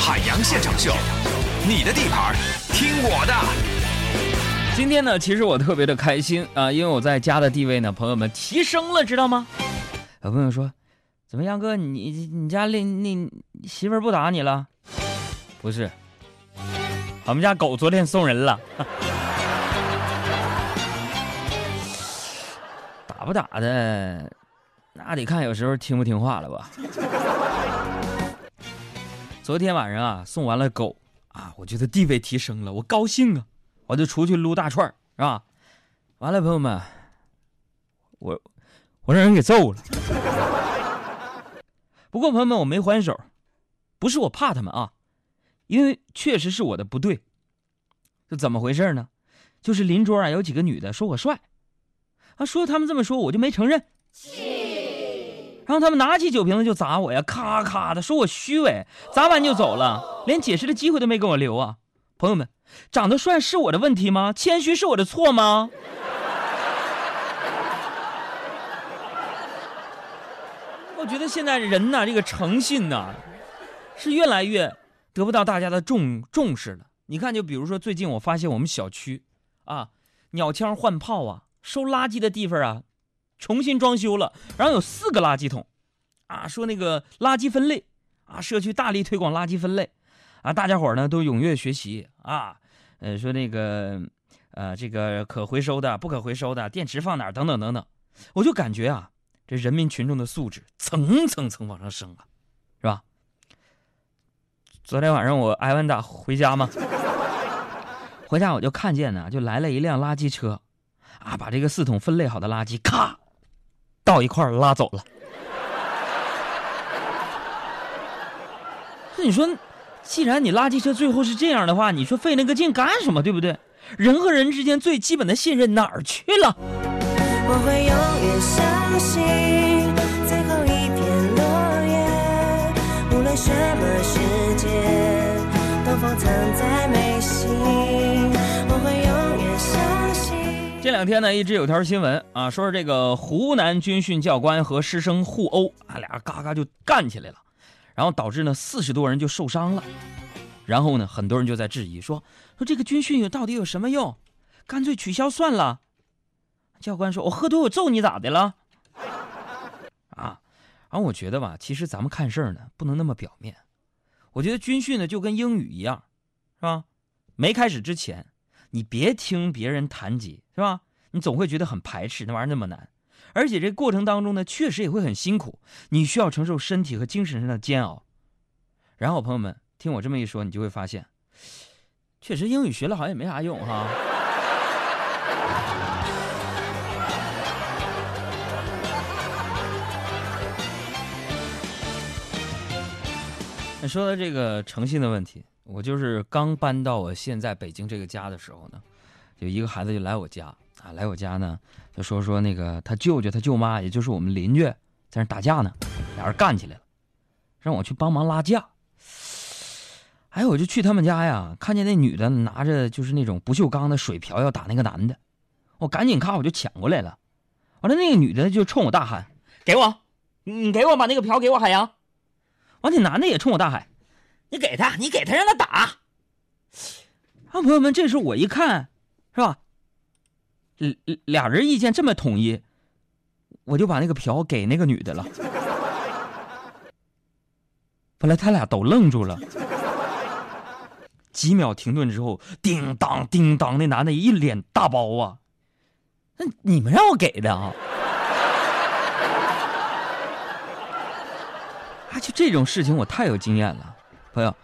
海洋现场秀，你的地盘，听我的。今天呢，其实我特别的开心啊，因为我在家的地位呢，朋友们提升了，知道吗？有朋友说，怎么杨哥，你你家那那媳妇儿不打你了？不是，我们家狗昨天送人了。打不打的，那得看有时候听不听话了吧。昨天晚上啊，送完了狗啊，我觉得地位提升了，我高兴啊，我就出去撸大串是吧？完了，朋友们，我我让人给揍了。不过朋友们，我没还手，不是我怕他们啊，因为确实是我的不对。这怎么回事呢？就是邻桌啊有几个女的说我帅。啊，说他们这么说，我就没承认。然后他们拿起酒瓶子就砸我呀，咔咔的，说我虚伪，砸完就走了，连解释的机会都没给我留啊！朋友们，长得帅是我的问题吗？谦虚是我的错吗？我觉得现在人呐，这个诚信呐，是越来越得不到大家的重重视了。你看，就比如说最近我发现我们小区啊，鸟枪换炮啊。收垃圾的地方啊，重新装修了，然后有四个垃圾桶，啊，说那个垃圾分类，啊，社区大力推广垃圾分类，啊，大家伙呢都踊跃学习啊，呃，说那个，呃，这个可回收的、不可回收的电池放哪等等等等，我就感觉啊，这人民群众的素质层层层往上升啊，是吧？昨天晚上我挨完打回家嘛，回家我就看见呢，就来了一辆垃圾车。啊，把这个四桶分类好的垃圾，咔，倒一块儿拉走了。那你说，既然你垃圾车最后是这样的话，你说费那个劲干什么？对不对？人和人之间最基本的信任哪儿去了？我会永远相信最后一片落叶，无论什么时间，都放藏在眉心。这两天呢，一直有条新闻啊，说是这个湖南军训教官和师生互殴，啊，俩人嘎嘎就干起来了，然后导致呢四十多人就受伤了，然后呢，很多人就在质疑说，说这个军训到底有什么用？干脆取消算了。教官说：“我喝多我揍你咋的了？”啊，然后我觉得吧，其实咱们看事儿呢，不能那么表面。我觉得军训呢就跟英语一样，是吧？没开始之前。你别听别人谈及，是吧？你总会觉得很排斥，那玩意儿那么难，而且这过程当中呢，确实也会很辛苦，你需要承受身体和精神上的煎熬。然后朋友们听我这么一说，你就会发现，确实英语学了好像也没啥用哈。说到这个诚信的问题。我就是刚搬到我现在北京这个家的时候呢，有一个孩子就来我家啊，来我家呢，就说说那个他舅舅他舅妈，也就是我们邻居，在那打架呢，俩人干起来了，让我去帮忙拉架。哎，我就去他们家呀，看见那女的拿着就是那种不锈钢的水瓢要打那个男的，我赶紧咔我就抢过来了，完了那个女的就冲我大喊：“给我，你给我把那个瓢给我，海洋。”完，那男的也冲我大喊。你给他，你给他，让他打。啊，朋友们，这时候我一看，是吧？俩俩人意见这么统一，我就把那个瓢给那个女的了。本来他俩都愣住了，几秒停顿之后，叮当叮当，那男的一脸大包啊！那你们让我给的啊？啊，就这种事情，我太有经验了。朋友，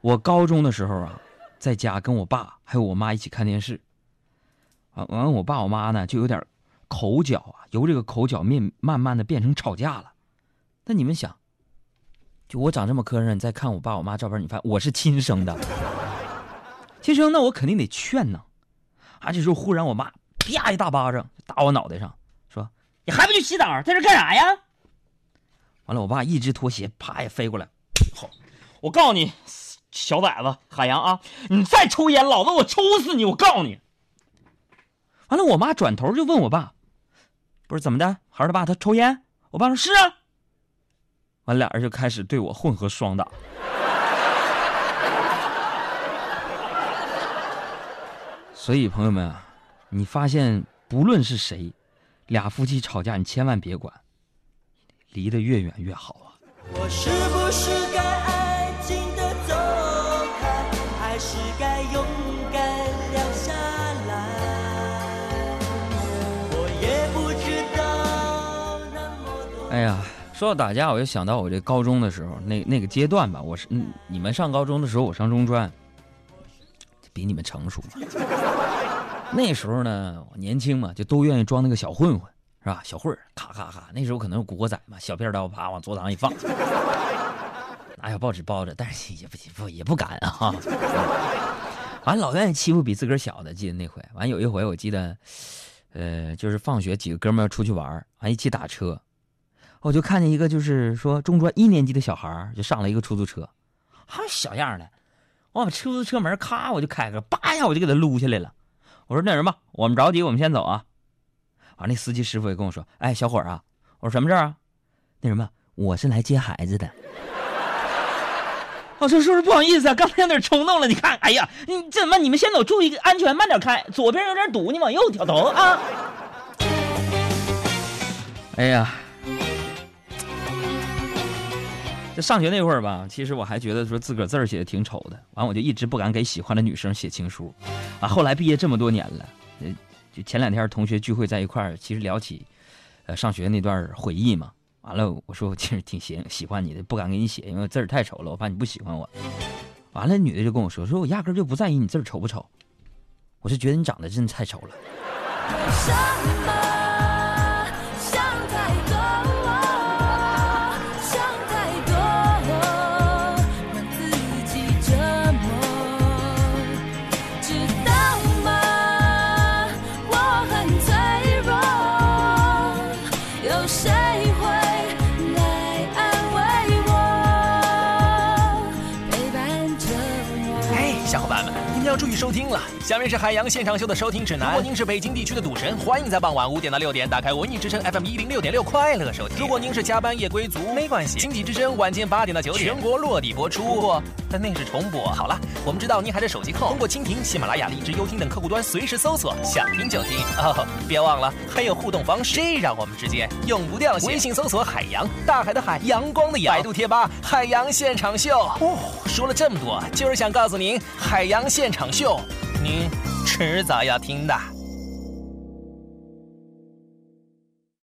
我高中的时候啊，在家跟我爸还有我妈一起看电视。完完，我爸我妈呢就有点口角啊，由这个口角面慢慢的变成吵架了。那你们想，就我长这么磕碜，你再看我爸我妈照片，你发现我是亲生的，亲生，那我肯定得劝呢。啊，这时候忽然我妈啪一大巴掌打我脑袋上，说：“你还不去洗澡，在这干啥呀？”完了，我爸一只拖鞋啪也飞过来，我告诉你，小崽子海洋啊，你再抽烟，老子我抽死你！我告诉你。完了，我妈转头就问我爸，不是怎么的，孩儿他爸他抽烟？我爸说是啊。完，俩人就开始对我混合双打。所以，朋友们啊，你发现不论是谁，俩夫妻吵架，你千万别管，离得越远越好啊。我是不是该爱是该勇敢留下来？我也不知道那么多。哎呀，说到打架，我就想到我这高中的时候，那那个阶段吧。我是嗯，你们上高中的时候，我上中专。比你们成熟嘛？那时候呢，我年轻嘛，就都愿意装那个小混混，是吧？小混儿，咔咔咔。那时候可能有古惑仔嘛，小片刀啪往桌子上一放，拿小报纸包着，但是也不不也不敢啊。完老愿意欺负比自个儿小的，记得那回。完有一回我记得，呃，就是放学几个哥们儿出去玩，完一起打车，我就看见一个就是说中专一年级的小孩就上了一个出租车，还小样的。我把出租车门咔，我就开开，叭一下我就给他撸下来了。我说那什么，我们着急，我们先走啊。完，那司机师傅也跟我说：“哎，小伙啊，我说什么事儿啊？那什么，我是来接孩子的。”我说叔叔不好意思啊，刚才有点冲动了。你看，哎呀，你怎么？你们先走，注意安全，慢点开。左边有点堵，你往右调头啊。哎呀。在上学那会儿吧，其实我还觉得说自个儿字儿写的挺丑的，完我就一直不敢给喜欢的女生写情书，啊，后来毕业这么多年了，呃，就前两天同学聚会在一块儿，其实聊起，呃，上学那段回忆嘛，完了我说我其实挺喜喜欢你的，不敢给你写，因为字儿太丑了，我怕你不喜欢我。完了，女的就跟我说，说我压根就不在意你字儿丑不丑，我是觉得你长得真的太丑了。谁会注意收听了，下面是海洋现场秀的收听指南。如果您是北京地区的赌神，欢迎在傍晚五点到六点打开文艺之声 FM 一零六点六快乐收听。如果您是加班夜归族，没关系，经济之声晚间八点到九点全国落地播出。不过，但那是重播。好了，我们知道您还在手机控，通过蜻蜓、喜马拉雅、荔枝、优听等客户端随时搜索，想听就听。哦，别忘了还有互动方式，这让我们之间永不掉线。微信搜索海洋，大海的海，阳光的阳。百度贴吧海洋现场秀。哦，说了这么多，就是想告诉您，海洋现场。秀，你迟早要听的。